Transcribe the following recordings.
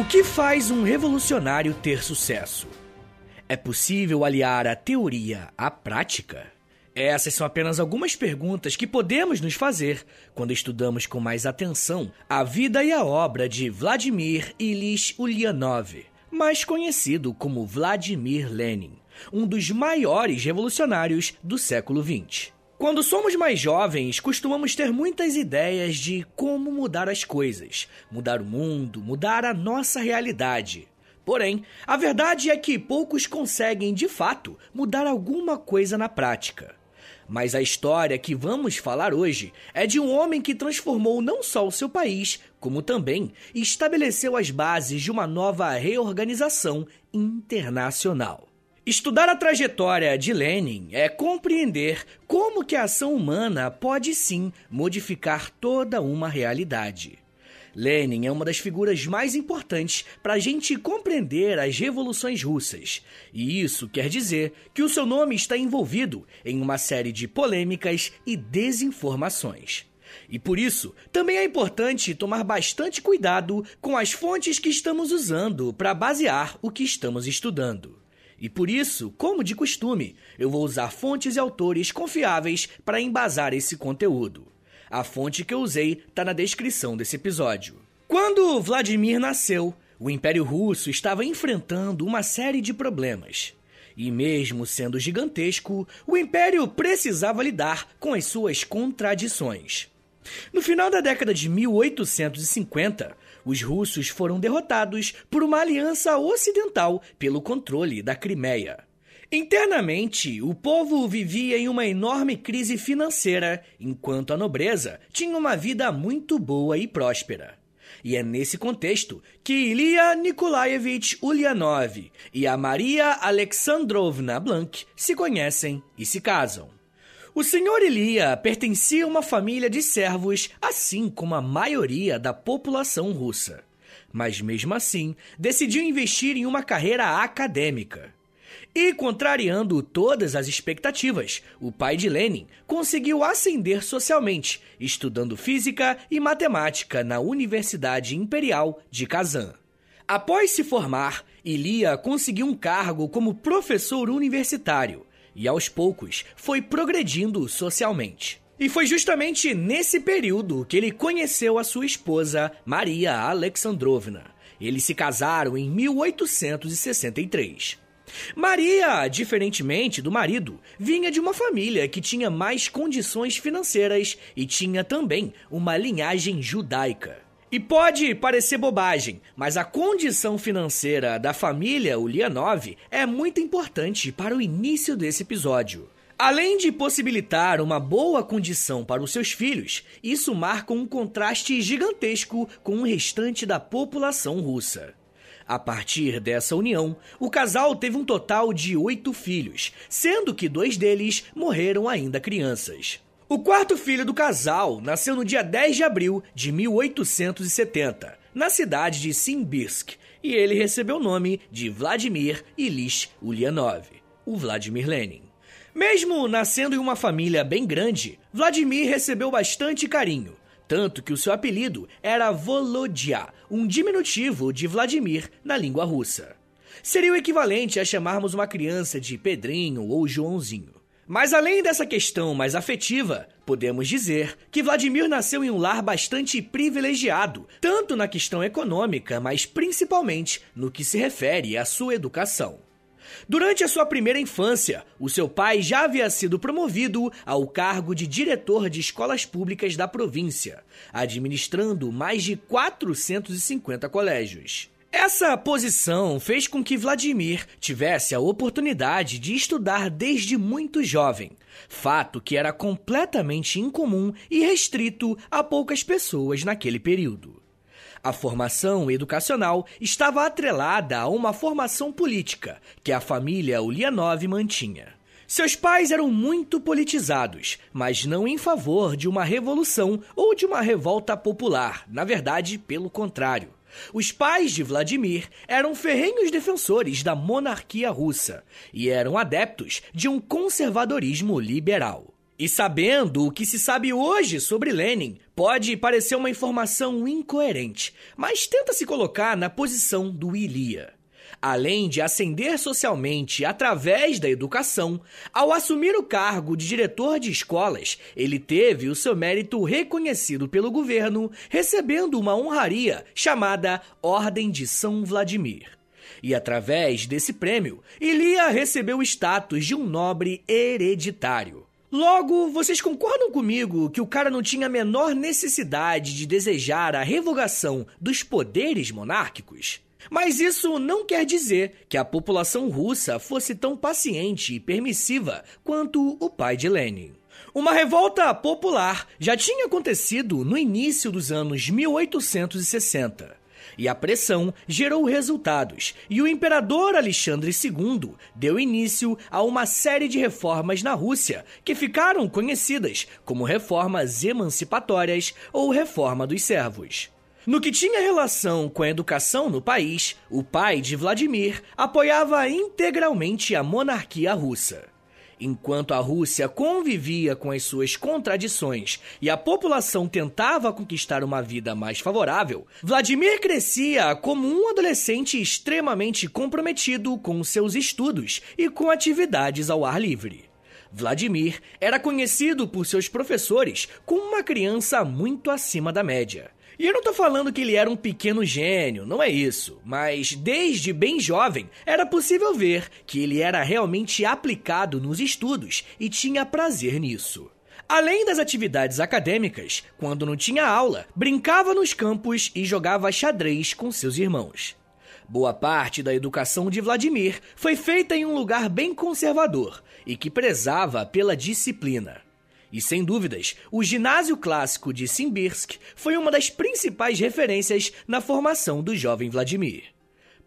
O que faz um revolucionário ter sucesso? É possível aliar a teoria à prática? Essas são apenas algumas perguntas que podemos nos fazer quando estudamos com mais atenção a vida e a obra de Vladimir Ilyich Ulyanov, mais conhecido como Vladimir Lenin, um dos maiores revolucionários do século XX. Quando somos mais jovens, costumamos ter muitas ideias de como mudar as coisas, mudar o mundo, mudar a nossa realidade. Porém, a verdade é que poucos conseguem, de fato, mudar alguma coisa na prática. Mas a história que vamos falar hoje é de um homem que transformou não só o seu país, como também estabeleceu as bases de uma nova reorganização internacional. Estudar a trajetória de Lenin é compreender como que a ação humana pode sim modificar toda uma realidade. Lenin é uma das figuras mais importantes para a gente compreender as revoluções russas. E isso quer dizer que o seu nome está envolvido em uma série de polêmicas e desinformações. E por isso, também é importante tomar bastante cuidado com as fontes que estamos usando para basear o que estamos estudando. E por isso, como de costume, eu vou usar fontes e autores confiáveis para embasar esse conteúdo. A fonte que eu usei está na descrição desse episódio. Quando Vladimir nasceu, o Império Russo estava enfrentando uma série de problemas. E mesmo sendo gigantesco, o Império precisava lidar com as suas contradições. No final da década de 1850, os russos foram derrotados por uma aliança ocidental pelo controle da Crimeia. Internamente, o povo vivia em uma enorme crise financeira, enquanto a nobreza tinha uma vida muito boa e próspera. E é nesse contexto que Ilya Nikolaevich Ulyanov e a Maria Alexandrovna Blank se conhecem e se casam. O senhor Ilia pertencia a uma família de servos, assim como a maioria da população russa. Mas mesmo assim, decidiu investir em uma carreira acadêmica. E, contrariando todas as expectativas, o pai de Lenin conseguiu ascender socialmente, estudando física e matemática na Universidade Imperial de Kazan. Após se formar, Ilia conseguiu um cargo como professor universitário e aos poucos foi progredindo socialmente. E foi justamente nesse período que ele conheceu a sua esposa, Maria Alexandrovna. Eles se casaram em 1863. Maria, diferentemente do marido, vinha de uma família que tinha mais condições financeiras e tinha também uma linhagem judaica. E pode parecer bobagem, mas a condição financeira da família Ulyanov é muito importante para o início desse episódio. Além de possibilitar uma boa condição para os seus filhos, isso marca um contraste gigantesco com o restante da população russa. A partir dessa união, o casal teve um total de oito filhos, sendo que dois deles morreram ainda crianças. O quarto filho do casal nasceu no dia 10 de abril de 1870, na cidade de Simbirsk, e ele recebeu o nome de Vladimir Ilyich Ulyanov, o Vladimir Lenin. Mesmo nascendo em uma família bem grande, Vladimir recebeu bastante carinho, tanto que o seu apelido era Volodya, um diminutivo de Vladimir na língua russa. Seria o equivalente a chamarmos uma criança de Pedrinho ou Joãozinho. Mas além dessa questão mais afetiva, podemos dizer que Vladimir nasceu em um lar bastante privilegiado, tanto na questão econômica, mas principalmente no que se refere à sua educação. Durante a sua primeira infância, o seu pai já havia sido promovido ao cargo de diretor de escolas públicas da província, administrando mais de 450 colégios. Essa posição fez com que Vladimir tivesse a oportunidade de estudar desde muito jovem, fato que era completamente incomum e restrito a poucas pessoas naquele período. A formação educacional estava atrelada a uma formação política que a família Ulyanov mantinha. Seus pais eram muito politizados, mas não em favor de uma revolução ou de uma revolta popular, na verdade, pelo contrário. Os pais de Vladimir eram ferrenhos defensores da monarquia russa e eram adeptos de um conservadorismo liberal. E sabendo o que se sabe hoje sobre Lenin, pode parecer uma informação incoerente, mas tenta se colocar na posição do Ilia. Além de ascender socialmente através da educação, ao assumir o cargo de diretor de escolas, ele teve o seu mérito reconhecido pelo governo, recebendo uma honraria chamada Ordem de São Vladimir. E através desse prêmio, Ilia recebeu o status de um nobre hereditário. Logo, vocês concordam comigo que o cara não tinha a menor necessidade de desejar a revogação dos poderes monárquicos? Mas isso não quer dizer que a população russa fosse tão paciente e permissiva quanto o pai de Lenin. Uma revolta popular já tinha acontecido no início dos anos 1860. E a pressão gerou resultados, e o imperador Alexandre II deu início a uma série de reformas na Rússia, que ficaram conhecidas como reformas emancipatórias ou reforma dos servos. No que tinha relação com a educação no país, o pai de Vladimir apoiava integralmente a monarquia russa. Enquanto a Rússia convivia com as suas contradições e a população tentava conquistar uma vida mais favorável, Vladimir crescia como um adolescente extremamente comprometido com seus estudos e com atividades ao ar livre. Vladimir era conhecido por seus professores como uma criança muito acima da média. E eu não tô falando que ele era um pequeno gênio, não é isso. Mas desde bem jovem era possível ver que ele era realmente aplicado nos estudos e tinha prazer nisso. Além das atividades acadêmicas, quando não tinha aula, brincava nos campos e jogava xadrez com seus irmãos. Boa parte da educação de Vladimir foi feita em um lugar bem conservador e que prezava pela disciplina. E sem dúvidas, o ginásio clássico de Simbirsk foi uma das principais referências na formação do jovem Vladimir.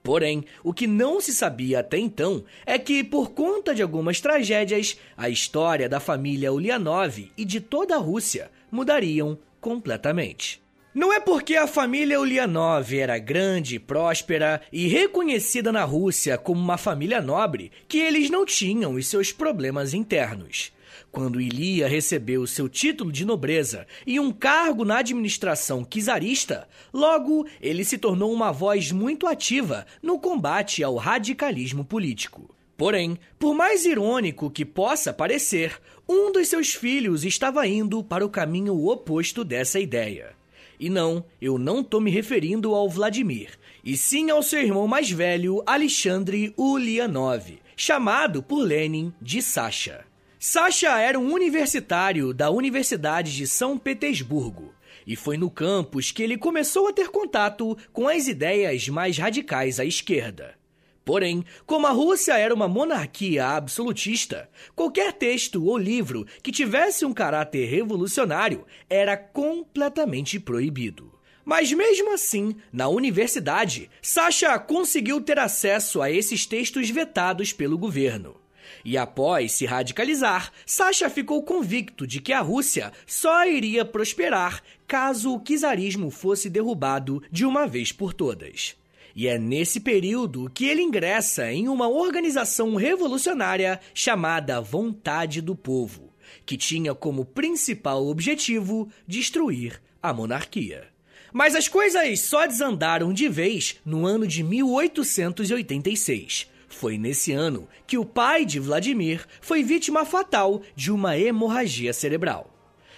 Porém, o que não se sabia até então é que, por conta de algumas tragédias, a história da família Ulyanov e de toda a Rússia mudariam completamente. Não é porque a família Ulyanov era grande, próspera e reconhecida na Rússia como uma família nobre que eles não tinham os seus problemas internos. Quando Ilia recebeu seu título de nobreza e um cargo na administração czarista, logo ele se tornou uma voz muito ativa no combate ao radicalismo político. Porém, por mais irônico que possa parecer, um dos seus filhos estava indo para o caminho oposto dessa ideia. E não, eu não estou me referindo ao Vladimir, e sim ao seu irmão mais velho, Alexandre Ulyanov, chamado por Lenin de Sasha. Sasha era um universitário da Universidade de São Petersburgo. E foi no campus que ele começou a ter contato com as ideias mais radicais à esquerda. Porém, como a Rússia era uma monarquia absolutista, qualquer texto ou livro que tivesse um caráter revolucionário era completamente proibido. Mas mesmo assim, na universidade, Sasha conseguiu ter acesso a esses textos vetados pelo governo. E após se radicalizar, Sasha ficou convicto de que a Rússia só iria prosperar caso o czarismo fosse derrubado de uma vez por todas. E é nesse período que ele ingressa em uma organização revolucionária chamada Vontade do Povo, que tinha como principal objetivo destruir a monarquia. Mas as coisas só desandaram de vez no ano de 1886, foi nesse ano que o pai de Vladimir foi vítima fatal de uma hemorragia cerebral.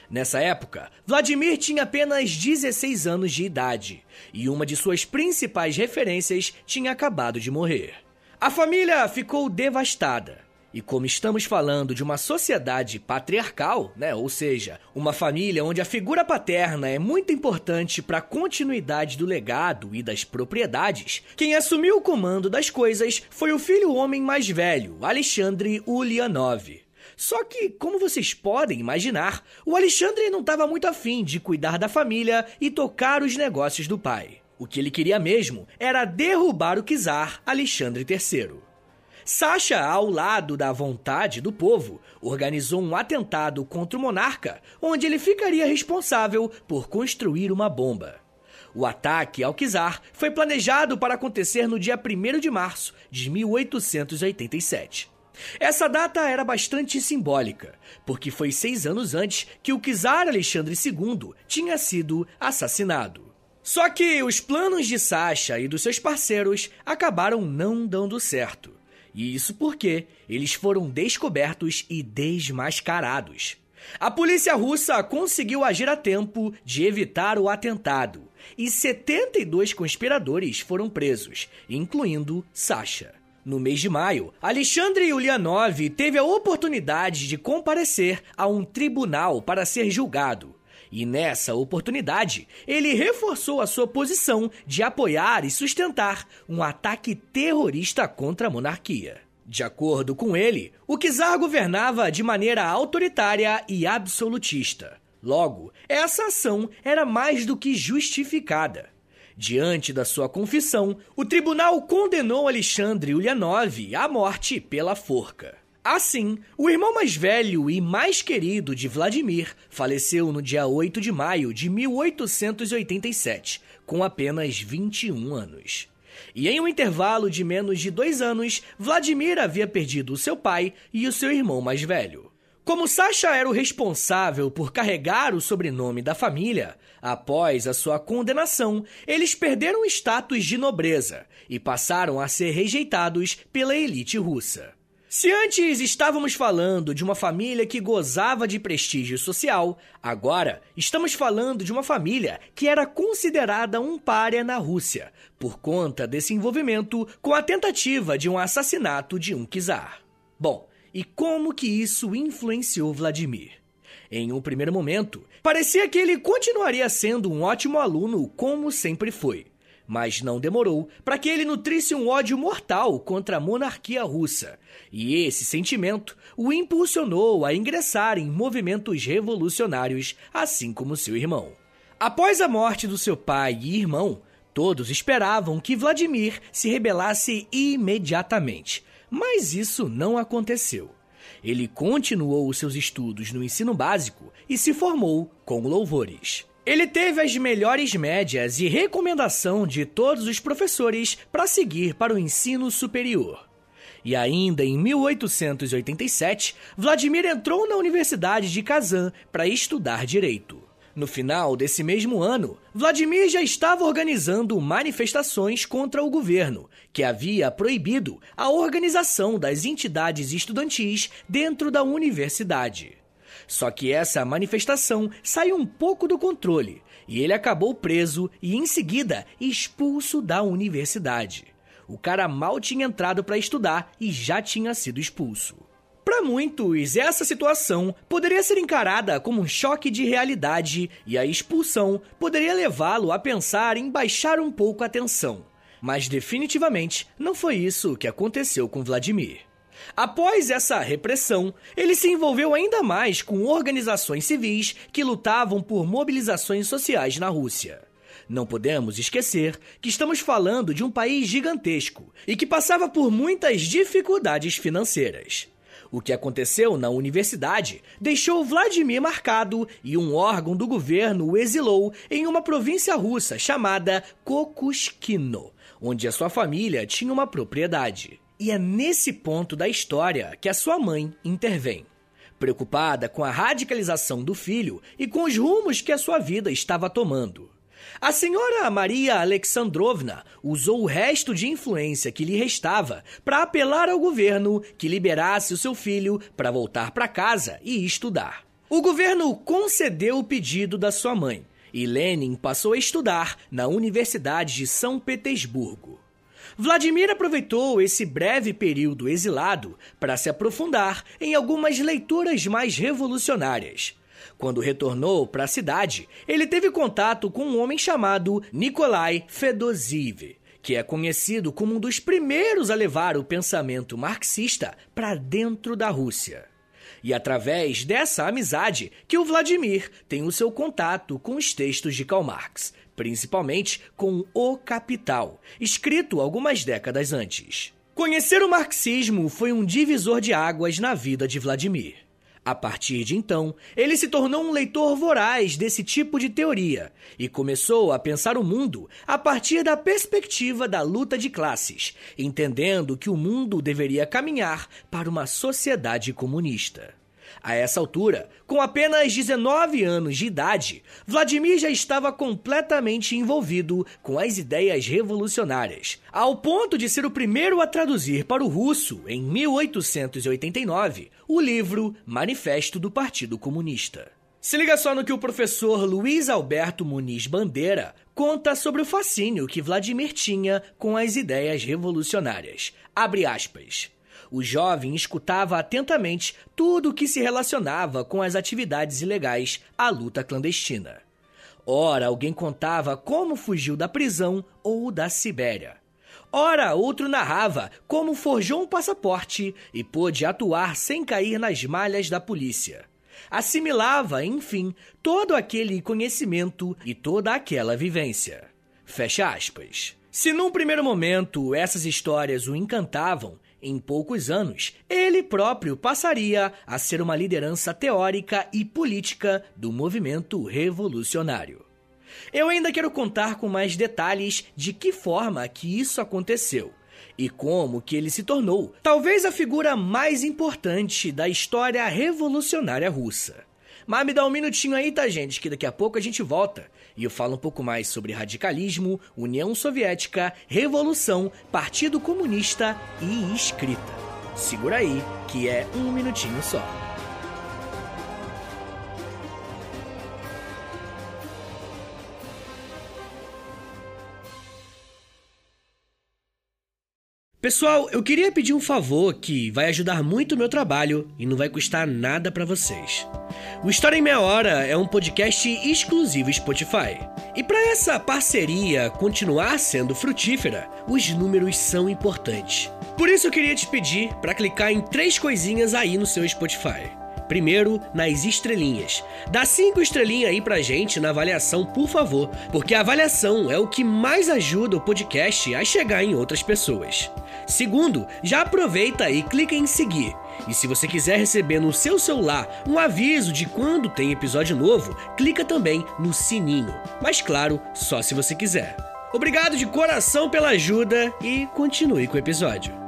Nessa época, Vladimir tinha apenas 16 anos de idade e uma de suas principais referências tinha acabado de morrer. A família ficou devastada e como estamos falando de uma sociedade patriarcal, né, ou seja, uma família onde a figura paterna é muito importante para a continuidade do legado e das propriedades, quem assumiu o comando das coisas foi o filho homem mais velho, Alexandre Ulyanov. Só que, como vocês podem imaginar, o Alexandre não estava muito afim de cuidar da família e tocar os negócios do pai. O que ele queria mesmo era derrubar o czar Alexandre III. Sasha, ao lado da vontade do povo, organizou um atentado contra o monarca, onde ele ficaria responsável por construir uma bomba. O ataque ao czar foi planejado para acontecer no dia 1 de março de 1887. Essa data era bastante simbólica, porque foi seis anos antes que o czar Alexandre II tinha sido assassinado. Só que os planos de Sasha e dos seus parceiros acabaram não dando certo. E isso porque eles foram descobertos e desmascarados. A polícia russa conseguiu agir a tempo de evitar o atentado, e 72 conspiradores foram presos, incluindo Sasha. No mês de maio, Alexandre Ulyanov teve a oportunidade de comparecer a um tribunal para ser julgado. E nessa oportunidade, ele reforçou a sua posição de apoiar e sustentar um ataque terrorista contra a monarquia. De acordo com ele, o czar governava de maneira autoritária e absolutista. Logo, essa ação era mais do que justificada. Diante da sua confissão, o tribunal condenou Alexandre Ulyanov à morte pela forca. Assim, o irmão mais velho e mais querido de Vladimir faleceu no dia 8 de maio de 1887, com apenas 21 anos. E em um intervalo de menos de dois anos, Vladimir havia perdido o seu pai e o seu irmão mais velho. Como Sasha era o responsável por carregar o sobrenome da família, após a sua condenação, eles perderam o status de nobreza e passaram a ser rejeitados pela elite russa. Se antes estávamos falando de uma família que gozava de prestígio social, agora estamos falando de uma família que era considerada um párea na Rússia, por conta desse envolvimento com a tentativa de um assassinato de um czar. Bom, e como que isso influenciou Vladimir. Em um primeiro momento, parecia que ele continuaria sendo um ótimo aluno como sempre foi. Mas não demorou para que ele nutrisse um ódio mortal contra a monarquia russa, e esse sentimento o impulsionou a ingressar em movimentos revolucionários, assim como seu irmão. Após a morte do seu pai e irmão, todos esperavam que Vladimir se rebelasse imediatamente, mas isso não aconteceu. Ele continuou seus estudos no ensino básico e se formou com louvores. Ele teve as melhores médias e recomendação de todos os professores para seguir para o ensino superior. E ainda em 1887, Vladimir entrou na Universidade de Kazan para estudar direito. No final desse mesmo ano, Vladimir já estava organizando manifestações contra o governo, que havia proibido a organização das entidades estudantis dentro da universidade. Só que essa manifestação saiu um pouco do controle e ele acabou preso e, em seguida, expulso da universidade. O cara mal tinha entrado para estudar e já tinha sido expulso. Para muitos, essa situação poderia ser encarada como um choque de realidade e a expulsão poderia levá-lo a pensar em baixar um pouco a tensão. Mas definitivamente não foi isso que aconteceu com Vladimir. Após essa repressão, ele se envolveu ainda mais com organizações civis que lutavam por mobilizações sociais na Rússia. Não podemos esquecer que estamos falando de um país gigantesco e que passava por muitas dificuldades financeiras. O que aconteceu na universidade deixou Vladimir marcado e um órgão do governo o exilou em uma província russa chamada Kokushkino, onde a sua família tinha uma propriedade. E é nesse ponto da história que a sua mãe intervém. Preocupada com a radicalização do filho e com os rumos que a sua vida estava tomando. A senhora Maria Alexandrovna usou o resto de influência que lhe restava para apelar ao governo que liberasse o seu filho para voltar para casa e estudar. O governo concedeu o pedido da sua mãe e Lenin passou a estudar na Universidade de São Petersburgo. Vladimir aproveitou esse breve período exilado para se aprofundar em algumas leituras mais revolucionárias quando retornou para a cidade, ele teve contato com um homem chamado Nikolai Fedosiv, que é conhecido como um dos primeiros a levar o pensamento marxista para dentro da Rússia. E através dessa amizade que o Vladimir tem o seu contato com os textos de Karl Marx, principalmente com O Capital, escrito algumas décadas antes. Conhecer o marxismo foi um divisor de águas na vida de Vladimir. A partir de então, ele se tornou um leitor voraz desse tipo de teoria e começou a pensar o mundo a partir da perspectiva da luta de classes, entendendo que o mundo deveria caminhar para uma sociedade comunista. A essa altura, com apenas 19 anos de idade, Vladimir já estava completamente envolvido com as ideias revolucionárias, ao ponto de ser o primeiro a traduzir para o russo, em 1889, o livro Manifesto do Partido Comunista. Se liga só no que o professor Luiz Alberto Muniz Bandeira conta sobre o fascínio que Vladimir tinha com as ideias revolucionárias. Abre aspas. O jovem escutava atentamente tudo o que se relacionava com as atividades ilegais, a luta clandestina. Ora, alguém contava como fugiu da prisão ou da Sibéria. Ora, outro narrava como forjou um passaporte e pôde atuar sem cair nas malhas da polícia. Assimilava, enfim, todo aquele conhecimento e toda aquela vivência. Fecha aspas. Se num primeiro momento essas histórias o encantavam, em poucos anos, ele próprio passaria a ser uma liderança teórica e política do movimento revolucionário. Eu ainda quero contar com mais detalhes de que forma que isso aconteceu e como que ele se tornou, talvez a figura mais importante da história revolucionária russa. Mas me dá um minutinho aí, tá, gente? Que daqui a pouco a gente volta e eu falo um pouco mais sobre radicalismo, União Soviética, Revolução, Partido Comunista e escrita. Segura aí, que é um minutinho só. Pessoal, eu queria pedir um favor que vai ajudar muito o meu trabalho e não vai custar nada para vocês. O História em Meia Hora é um podcast exclusivo Spotify. E para essa parceria continuar sendo frutífera, os números são importantes. Por isso eu queria te pedir para clicar em três coisinhas aí no seu Spotify. Primeiro, nas estrelinhas. Dá cinco estrelinhas aí pra gente na avaliação, por favor, porque a avaliação é o que mais ajuda o podcast a chegar em outras pessoas. Segundo, já aproveita e clica em seguir. E se você quiser receber no seu celular um aviso de quando tem episódio novo, clica também no sininho. Mas claro, só se você quiser. Obrigado de coração pela ajuda e continue com o episódio.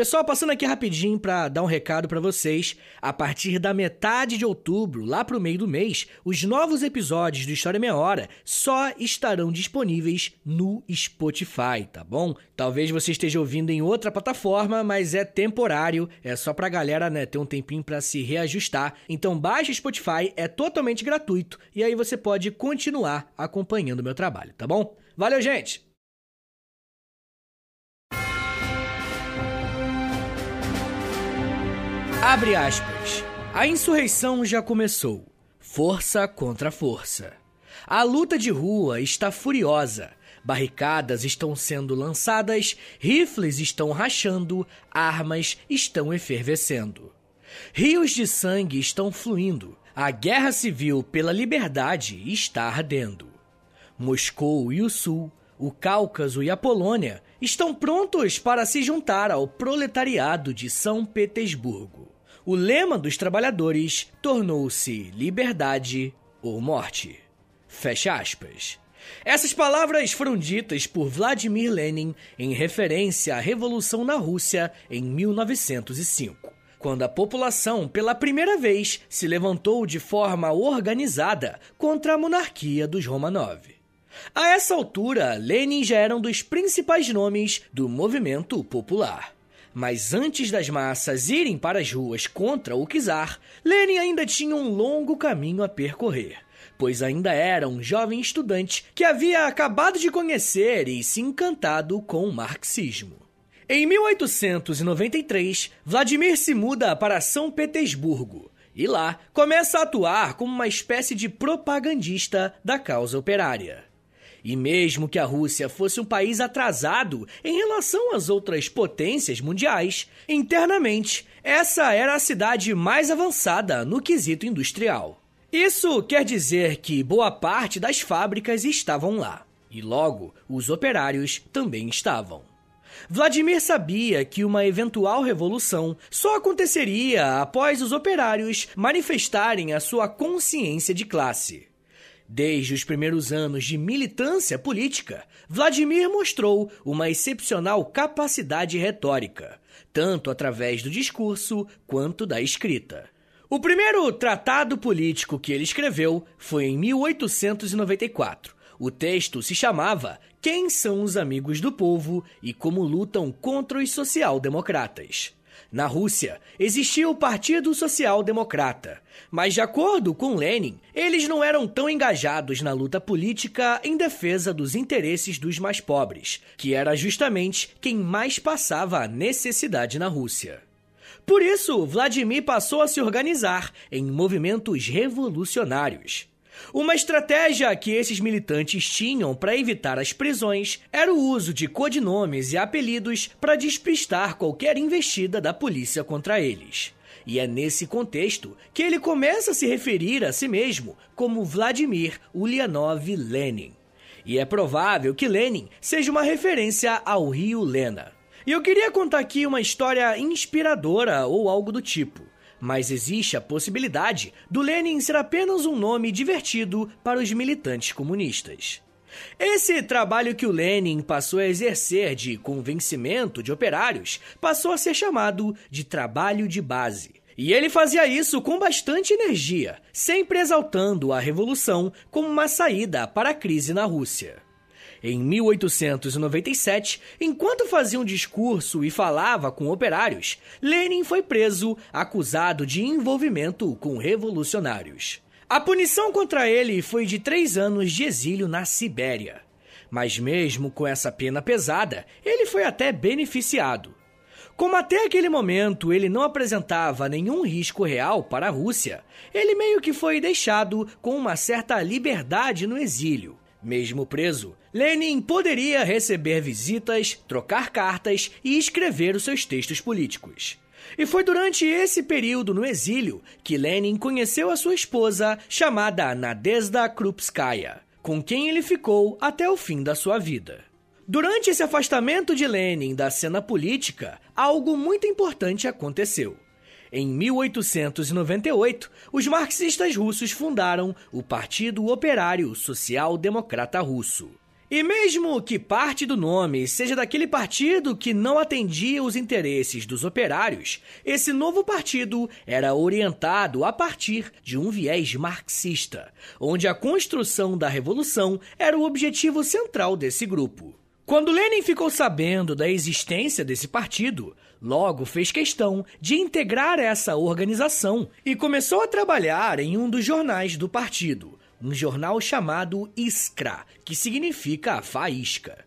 Pessoal, passando aqui rapidinho para dar um recado para vocês. A partir da metade de outubro, lá pro meio do mês, os novos episódios do História Meia Hora só estarão disponíveis no Spotify, tá bom? Talvez você esteja ouvindo em outra plataforma, mas é temporário, é só pra galera, né, ter um tempinho para se reajustar. Então baixe o Spotify, é totalmente gratuito e aí você pode continuar acompanhando o meu trabalho, tá bom? Valeu, gente! Abre aspas. A insurreição já começou. Força contra força. A luta de rua está furiosa. Barricadas estão sendo lançadas, rifles estão rachando, armas estão efervescendo. Rios de sangue estão fluindo. A guerra civil pela liberdade está ardendo. Moscou e o Sul, o Cáucaso e a Polônia estão prontos para se juntar ao proletariado de São Petersburgo. O lema dos trabalhadores tornou-se liberdade ou morte. Fecha aspas. Essas palavras foram ditas por Vladimir Lenin em referência à Revolução na Rússia em 1905, quando a população pela primeira vez se levantou de forma organizada contra a monarquia dos Romanov. A essa altura, Lenin já era um dos principais nomes do movimento popular. Mas antes das massas irem para as ruas contra o czar, Lenin ainda tinha um longo caminho a percorrer, pois ainda era um jovem estudante que havia acabado de conhecer e se encantado com o marxismo. Em 1893, Vladimir se muda para São Petersburgo e lá começa a atuar como uma espécie de propagandista da causa operária. E mesmo que a Rússia fosse um país atrasado em relação às outras potências mundiais, internamente essa era a cidade mais avançada no quesito industrial. Isso quer dizer que boa parte das fábricas estavam lá. E logo, os operários também estavam. Vladimir sabia que uma eventual revolução só aconteceria após os operários manifestarem a sua consciência de classe. Desde os primeiros anos de militância política, Vladimir mostrou uma excepcional capacidade retórica, tanto através do discurso quanto da escrita. O primeiro tratado político que ele escreveu foi em 1894. O texto se chamava Quem são os amigos do povo e como lutam contra os social-democratas. Na Rússia, existia o Partido Social Democrata, mas, de acordo com Lenin, eles não eram tão engajados na luta política em defesa dos interesses dos mais pobres, que era justamente quem mais passava a necessidade na Rússia. Por isso, Vladimir passou a se organizar em movimentos revolucionários. Uma estratégia que esses militantes tinham para evitar as prisões era o uso de codinomes e apelidos para despistar qualquer investida da polícia contra eles. E é nesse contexto que ele começa a se referir a si mesmo como Vladimir Ulyanov Lenin. E é provável que Lenin seja uma referência ao rio Lena. E eu queria contar aqui uma história inspiradora ou algo do tipo. Mas existe a possibilidade do Lenin ser apenas um nome divertido para os militantes comunistas. Esse trabalho que o Lenin passou a exercer de convencimento de operários passou a ser chamado de trabalho de base. E ele fazia isso com bastante energia, sempre exaltando a revolução como uma saída para a crise na Rússia. Em 1897, enquanto fazia um discurso e falava com operários, Lenin foi preso, acusado de envolvimento com revolucionários. A punição contra ele foi de três anos de exílio na Sibéria. Mas, mesmo com essa pena pesada, ele foi até beneficiado. Como até aquele momento ele não apresentava nenhum risco real para a Rússia, ele meio que foi deixado com uma certa liberdade no exílio. Mesmo preso, Lenin poderia receber visitas, trocar cartas e escrever os seus textos políticos. E foi durante esse período no exílio que Lenin conheceu a sua esposa, chamada Nadezhda Krupskaya, com quem ele ficou até o fim da sua vida. Durante esse afastamento de Lenin da cena política, algo muito importante aconteceu. Em 1898, os marxistas russos fundaram o Partido Operário Social Democrata Russo. E mesmo que parte do nome seja daquele partido que não atendia os interesses dos operários, esse novo partido era orientado a partir de um viés marxista, onde a construção da revolução era o objetivo central desse grupo. Quando Lenin ficou sabendo da existência desse partido, logo fez questão de integrar essa organização e começou a trabalhar em um dos jornais do partido, um jornal chamado Iskra, que significa faísca.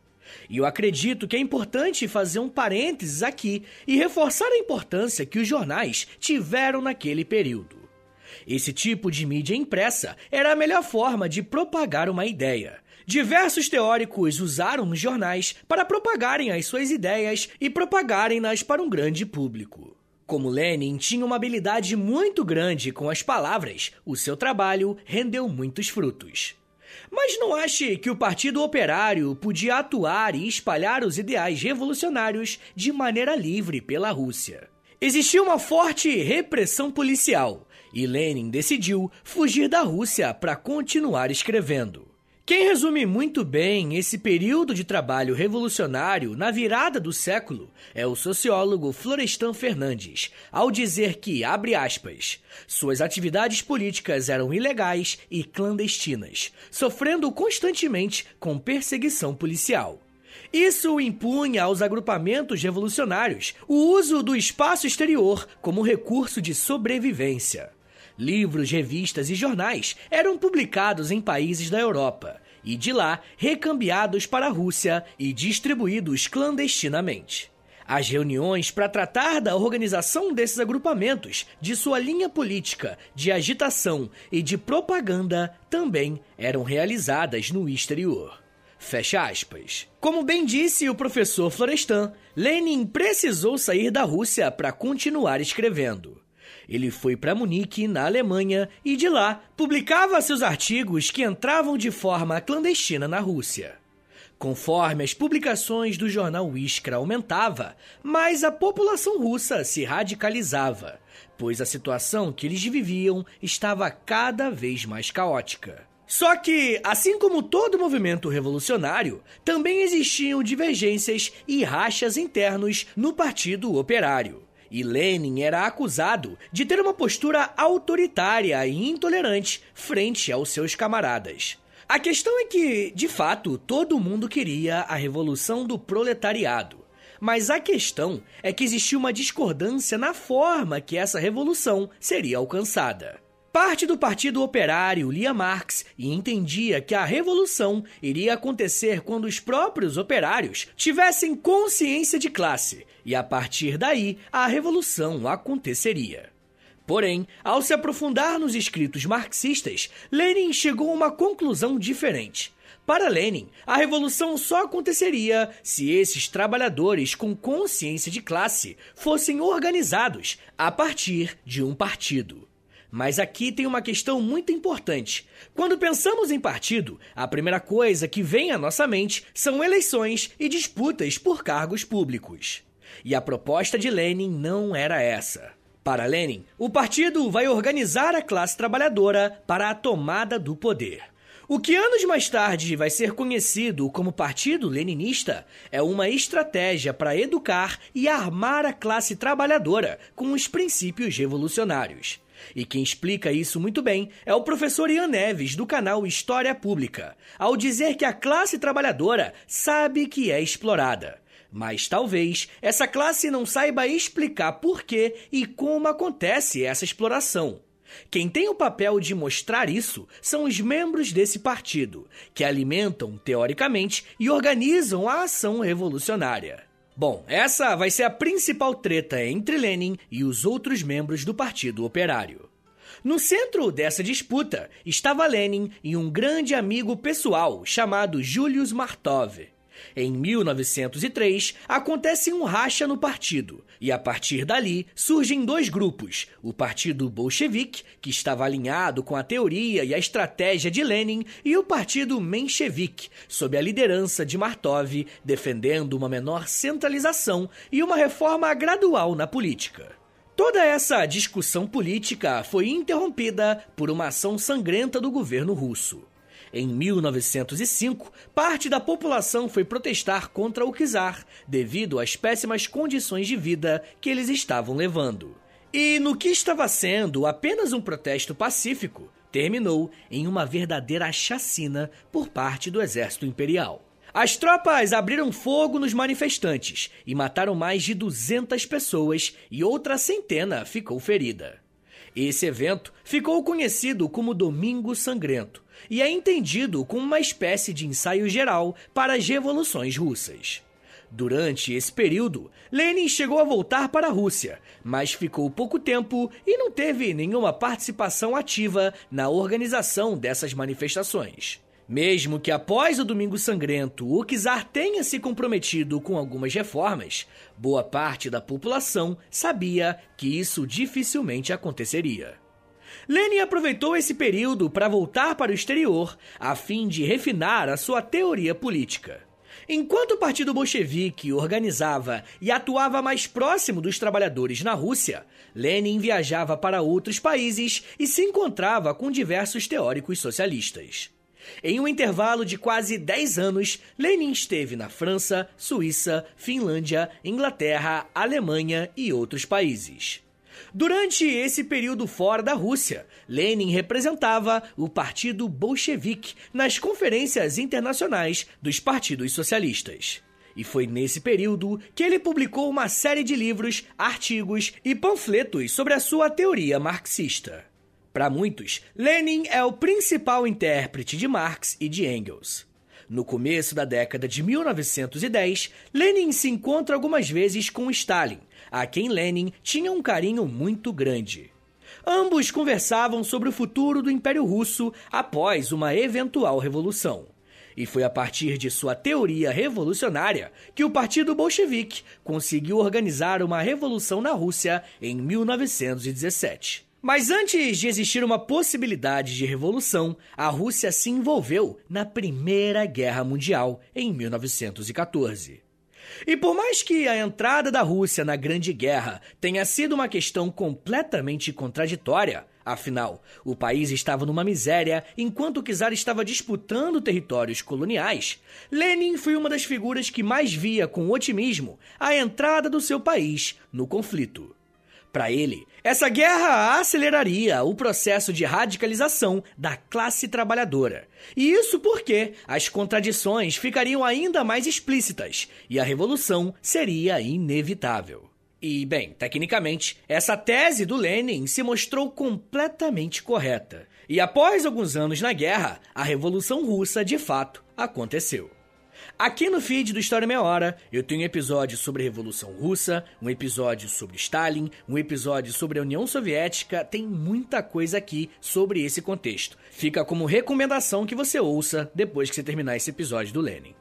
E eu acredito que é importante fazer um parênteses aqui e reforçar a importância que os jornais tiveram naquele período. Esse tipo de mídia impressa era a melhor forma de propagar uma ideia. Diversos teóricos usaram os jornais para propagarem as suas ideias e propagarem-nas para um grande público. Como Lenin tinha uma habilidade muito grande com as palavras, o seu trabalho rendeu muitos frutos. Mas não ache que o Partido Operário podia atuar e espalhar os ideais revolucionários de maneira livre pela Rússia. Existia uma forte repressão policial e Lenin decidiu fugir da Rússia para continuar escrevendo. Quem resume muito bem esse período de trabalho revolucionário na virada do século é o sociólogo Florestan Fernandes, ao dizer que, abre aspas, suas atividades políticas eram ilegais e clandestinas, sofrendo constantemente com perseguição policial. Isso impunha aos agrupamentos revolucionários o uso do espaço exterior como recurso de sobrevivência. Livros, revistas e jornais eram publicados em países da Europa e de lá recambiados para a Rússia e distribuídos clandestinamente. As reuniões para tratar da organização desses agrupamentos, de sua linha política, de agitação e de propaganda também eram realizadas no exterior. Fecha aspas. Como bem disse o professor Florestan, Lenin precisou sair da Rússia para continuar escrevendo. Ele foi para Munique, na Alemanha, e de lá publicava seus artigos que entravam de forma clandestina na Rússia. Conforme as publicações do jornal Iskra aumentava, mais a população russa se radicalizava, pois a situação que eles viviam estava cada vez mais caótica. Só que, assim como todo movimento revolucionário, também existiam divergências e rachas internos no Partido Operário. E Lenin era acusado de ter uma postura autoritária e intolerante frente aos seus camaradas. A questão é que, de fato, todo mundo queria a revolução do proletariado. Mas a questão é que existia uma discordância na forma que essa revolução seria alcançada. Parte do Partido Operário lia Marx e entendia que a revolução iria acontecer quando os próprios operários tivessem consciência de classe, e a partir daí a revolução aconteceria. Porém, ao se aprofundar nos escritos marxistas, Lenin chegou a uma conclusão diferente. Para Lenin, a revolução só aconteceria se esses trabalhadores com consciência de classe fossem organizados a partir de um partido. Mas aqui tem uma questão muito importante. Quando pensamos em partido, a primeira coisa que vem à nossa mente são eleições e disputas por cargos públicos. E a proposta de Lenin não era essa. Para Lenin, o partido vai organizar a classe trabalhadora para a tomada do poder. O que anos mais tarde vai ser conhecido como Partido Leninista é uma estratégia para educar e armar a classe trabalhadora com os princípios revolucionários. E quem explica isso muito bem é o professor Ian Neves, do canal História Pública, ao dizer que a classe trabalhadora sabe que é explorada. Mas talvez essa classe não saiba explicar por que e como acontece essa exploração. Quem tem o papel de mostrar isso são os membros desse partido, que alimentam, teoricamente, e organizam a ação revolucionária. Bom, essa vai ser a principal treta entre Lenin e os outros membros do Partido Operário. No centro dessa disputa estava Lenin e um grande amigo pessoal chamado Julius Martov. Em 1903, acontece um racha no partido, e a partir dali surgem dois grupos: o Partido Bolchevique, que estava alinhado com a teoria e a estratégia de Lenin, e o Partido Menchevique, sob a liderança de Martov, defendendo uma menor centralização e uma reforma gradual na política. Toda essa discussão política foi interrompida por uma ação sangrenta do governo russo. Em 1905, parte da população foi protestar contra o czar devido às péssimas condições de vida que eles estavam levando. E no que estava sendo apenas um protesto pacífico, terminou em uma verdadeira chacina por parte do exército imperial. As tropas abriram fogo nos manifestantes e mataram mais de 200 pessoas e outra centena ficou ferida. Esse evento ficou conhecido como Domingo Sangrento e é entendido como uma espécie de ensaio geral para as revoluções russas. Durante esse período, Lenin chegou a voltar para a Rússia, mas ficou pouco tempo e não teve nenhuma participação ativa na organização dessas manifestações. Mesmo que após o Domingo Sangrento o czar tenha se comprometido com algumas reformas, boa parte da população sabia que isso dificilmente aconteceria. Lenin aproveitou esse período para voltar para o exterior a fim de refinar a sua teoria política. Enquanto o Partido Bolchevique organizava e atuava mais próximo dos trabalhadores na Rússia, Lenin viajava para outros países e se encontrava com diversos teóricos socialistas. Em um intervalo de quase 10 anos, Lenin esteve na França, Suíça, Finlândia, Inglaterra, Alemanha e outros países. Durante esse período fora da Rússia, Lenin representava o Partido Bolchevique nas conferências internacionais dos partidos socialistas. E foi nesse período que ele publicou uma série de livros, artigos e panfletos sobre a sua teoria marxista. Para muitos, Lenin é o principal intérprete de Marx e de Engels. No começo da década de 1910, Lenin se encontra algumas vezes com Stalin, a quem Lenin tinha um carinho muito grande. Ambos conversavam sobre o futuro do Império Russo após uma eventual revolução. E foi a partir de sua teoria revolucionária que o Partido Bolchevique conseguiu organizar uma revolução na Rússia em 1917. Mas antes de existir uma possibilidade de revolução, a Rússia se envolveu na Primeira Guerra Mundial em 1914. E por mais que a entrada da Rússia na Grande Guerra tenha sido uma questão completamente contraditória, afinal, o país estava numa miséria enquanto o czar estava disputando territórios coloniais, Lenin foi uma das figuras que mais via com otimismo a entrada do seu país no conflito. Para ele, essa guerra aceleraria o processo de radicalização da classe trabalhadora. E isso porque as contradições ficariam ainda mais explícitas e a revolução seria inevitável. E, bem, tecnicamente, essa tese do Lenin se mostrou completamente correta. E após alguns anos na guerra, a Revolução Russa de fato aconteceu. Aqui no feed do História Meia Hora, eu tenho um episódio sobre a Revolução Russa, um episódio sobre Stalin, um episódio sobre a União Soviética, tem muita coisa aqui sobre esse contexto. Fica como recomendação que você ouça depois que você terminar esse episódio do Lenin.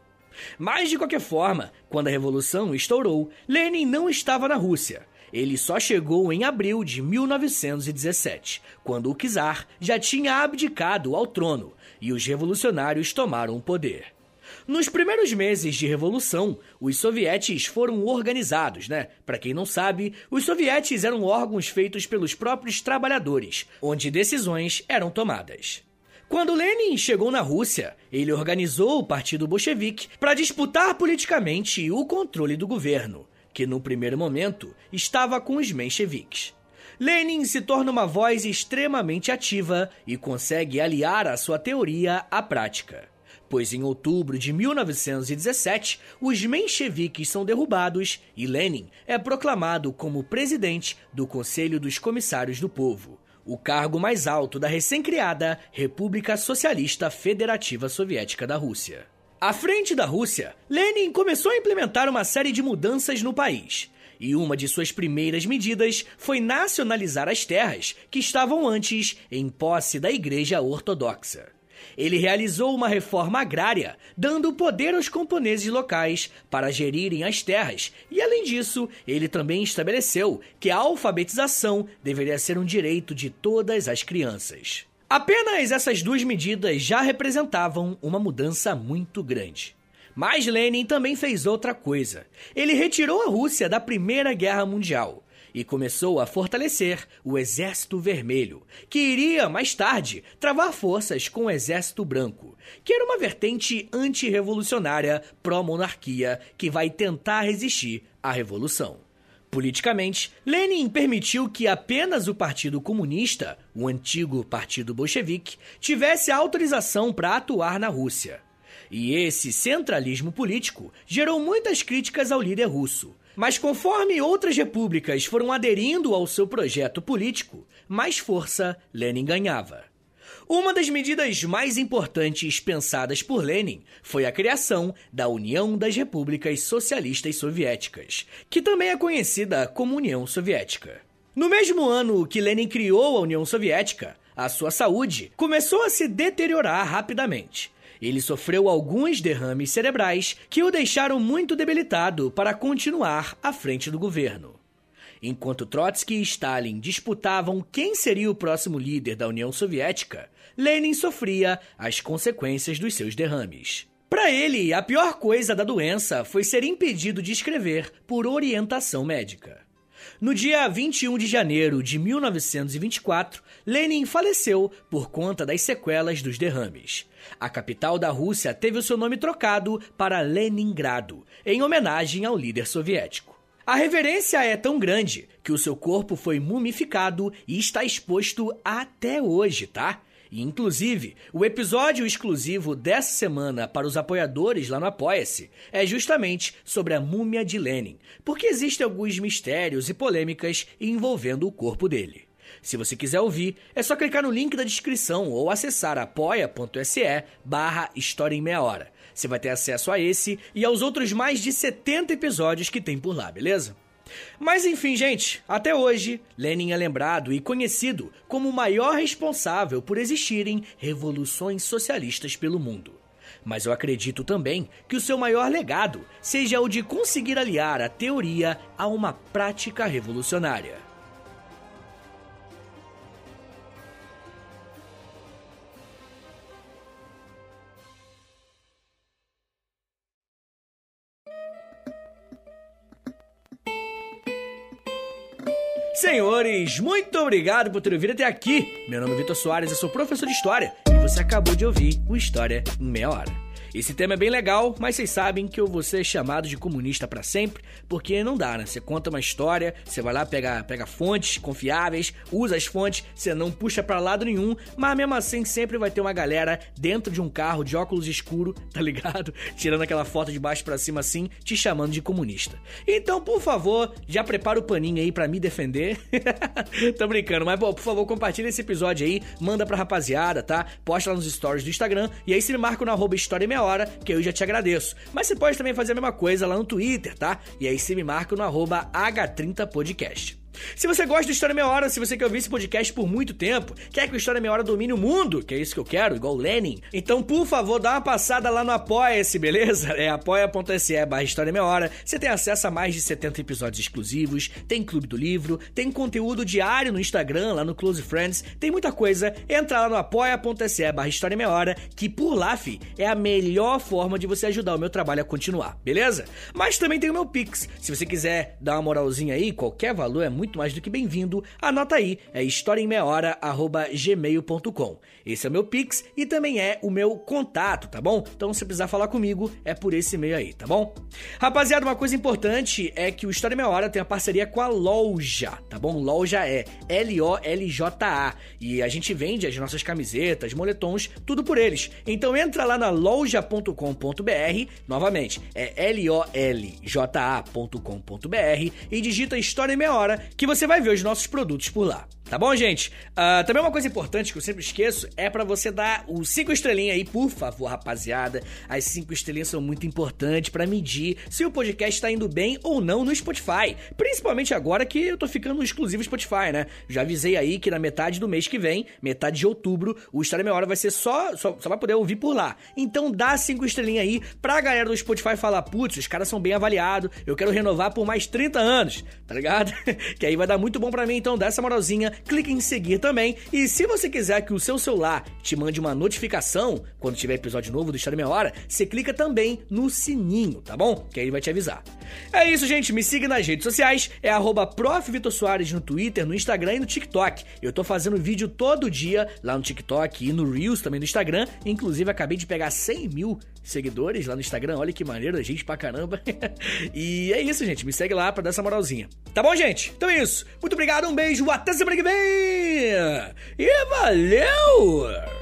Mas de qualquer forma, quando a Revolução estourou, Lenin não estava na Rússia. Ele só chegou em abril de 1917, quando o czar já tinha abdicado ao trono e os revolucionários tomaram o poder. Nos primeiros meses de revolução, os sovietes foram organizados, né? Para quem não sabe, os sovietes eram órgãos feitos pelos próprios trabalhadores, onde decisões eram tomadas. Quando Lenin chegou na Rússia, ele organizou o Partido Bolchevique para disputar politicamente o controle do governo, que no primeiro momento estava com os mencheviques. Lenin se torna uma voz extremamente ativa e consegue aliar a sua teoria à prática pois em outubro de 1917 os mencheviques são derrubados e Lenin é proclamado como presidente do Conselho dos Comissários do Povo, o cargo mais alto da recém-criada República Socialista Federativa Soviética da Rússia. À frente da Rússia, Lenin começou a implementar uma série de mudanças no país. E uma de suas primeiras medidas foi nacionalizar as terras que estavam antes em posse da Igreja Ortodoxa. Ele realizou uma reforma agrária, dando poder aos camponeses locais para gerirem as terras, e além disso, ele também estabeleceu que a alfabetização deveria ser um direito de todas as crianças. Apenas essas duas medidas já representavam uma mudança muito grande. Mas Lenin também fez outra coisa. Ele retirou a Rússia da Primeira Guerra Mundial e começou a fortalecer o Exército Vermelho, que iria mais tarde travar forças com o Exército Branco, que era uma vertente antirrevolucionária pró-monarquia que vai tentar resistir à revolução. Politicamente, Lenin permitiu que apenas o Partido Comunista, o antigo Partido Bolchevique, tivesse autorização para atuar na Rússia. E esse centralismo político gerou muitas críticas ao líder russo, mas conforme outras repúblicas foram aderindo ao seu projeto político, mais força Lenin ganhava. Uma das medidas mais importantes pensadas por Lenin foi a criação da União das Repúblicas Socialistas Soviéticas, que também é conhecida como União Soviética. No mesmo ano que Lenin criou a União Soviética, a sua saúde começou a se deteriorar rapidamente ele sofreu alguns derrames cerebrais que o deixaram muito debilitado para continuar à frente do governo. Enquanto Trotsky e Stalin disputavam quem seria o próximo líder da União Soviética, Lenin sofria as consequências dos seus derrames. Para ele, a pior coisa da doença foi ser impedido de escrever por orientação médica. No dia 21 de janeiro de 1924, Lenin faleceu por conta das sequelas dos derrames. A capital da Rússia teve o seu nome trocado para Leningrado, em homenagem ao líder soviético. A reverência é tão grande que o seu corpo foi mumificado e está exposto até hoje, tá? Inclusive, o episódio exclusivo dessa semana para os apoiadores lá no Apoia-se é justamente sobre a múmia de Lenin, porque existem alguns mistérios e polêmicas envolvendo o corpo dele. Se você quiser ouvir, é só clicar no link da descrição ou acessar apoia.se barra História em Meia Hora. Você vai ter acesso a esse e aos outros mais de 70 episódios que tem por lá, beleza? Mas enfim, gente, até hoje, Lenin é lembrado e conhecido como o maior responsável por existirem revoluções socialistas pelo mundo. Mas eu acredito também que o seu maior legado seja o de conseguir aliar a teoria a uma prática revolucionária. Senhores, muito obrigado por ter ouvido até aqui. Meu nome é Vitor Soares, eu sou professor de História e você acabou de ouvir o História em Meia Hora. Esse tema é bem legal, mas vocês sabem que eu vou ser chamado de comunista para sempre, porque não dá, né? Você conta uma história, você vai lá, pega, pega fontes confiáveis, usa as fontes, você não puxa para lado nenhum, mas mesmo assim sempre vai ter uma galera dentro de um carro de óculos escuro, tá ligado? Tirando aquela foto de baixo para cima assim, te chamando de comunista. Então, por favor, já prepara o paninho aí para me defender. Tô brincando, mas pô, por favor, compartilha esse episódio aí, manda pra rapaziada, tá? Posta lá nos stories do Instagram e aí se me marca no arroba história meia hora, que eu já te agradeço. Mas você pode também fazer a mesma coisa lá no Twitter, tá? E aí você me marca no arroba H30podcast. Se você gosta do História Meia Hora, se você quer ouvir esse podcast por muito tempo, quer que o História Meia Hora domine o mundo, que é isso que eu quero, igual o Lenin, então por favor dá uma passada lá no Apoia-se, beleza? É apoia.se barra História Meia Hora. Você tem acesso a mais de 70 episódios exclusivos, tem Clube do Livro, tem conteúdo diário no Instagram, lá no Close Friends, tem muita coisa. Entra lá no apoia.se barra História Meia Hora, que por lá, fi, é a melhor forma de você ajudar o meu trabalho a continuar, beleza? Mas também tem o meu Pix. Se você quiser dar uma moralzinha aí, qualquer valor é muito muito mais do que bem-vindo. Anota aí, é historiaemmeiahora.gmail.com. Esse é o meu Pix e também é o meu contato, tá bom? Então, se precisar falar comigo, é por esse e-mail aí, tá bom? Rapaziada, uma coisa importante é que o História Meia Hora tem a parceria com a Loja, tá bom? Loja é L-O-L-J-A. E a gente vende as nossas camisetas, moletons, tudo por eles. Então entra lá na loja.com.br, novamente, é L-O-L-J-A.com.br e digita História Meia Hora que você vai ver os nossos produtos por lá. Tá bom, gente? Uh, também uma coisa importante que eu sempre esqueço é para você dar os cinco estrelinhas aí, por favor, rapaziada. As cinco estrelinhas são muito importantes para medir se o podcast tá indo bem ou não no Spotify. Principalmente agora que eu tô ficando exclusivo Spotify, né? Já avisei aí que na metade do mês que vem, metade de outubro, o História Meia Hora vai ser só, só, só vai poder ouvir por lá. Então dá cinco estrelinhas aí pra galera do Spotify falar, putz, os caras são bem avaliados, eu quero renovar por mais 30 anos, tá ligado? que aí vai dar muito bom para mim, então dá essa moralzinha clique em seguir também. E se você quiser que o seu celular te mande uma notificação quando tiver episódio novo do História Meia Hora, você clica também no sininho, tá bom? Que aí ele vai te avisar. É isso, gente. Me siga nas redes sociais. É arroba no Twitter, no Instagram e no TikTok. Eu tô fazendo vídeo todo dia lá no TikTok e no Reels também no Instagram. Inclusive, acabei de pegar 100 mil seguidores lá no Instagram. Olha que maneiro, gente pra caramba. e é isso, gente. Me segue lá pra dar essa moralzinha. Tá bom, gente? Então é isso. Muito obrigado, um beijo, até semana que vem! E valeu!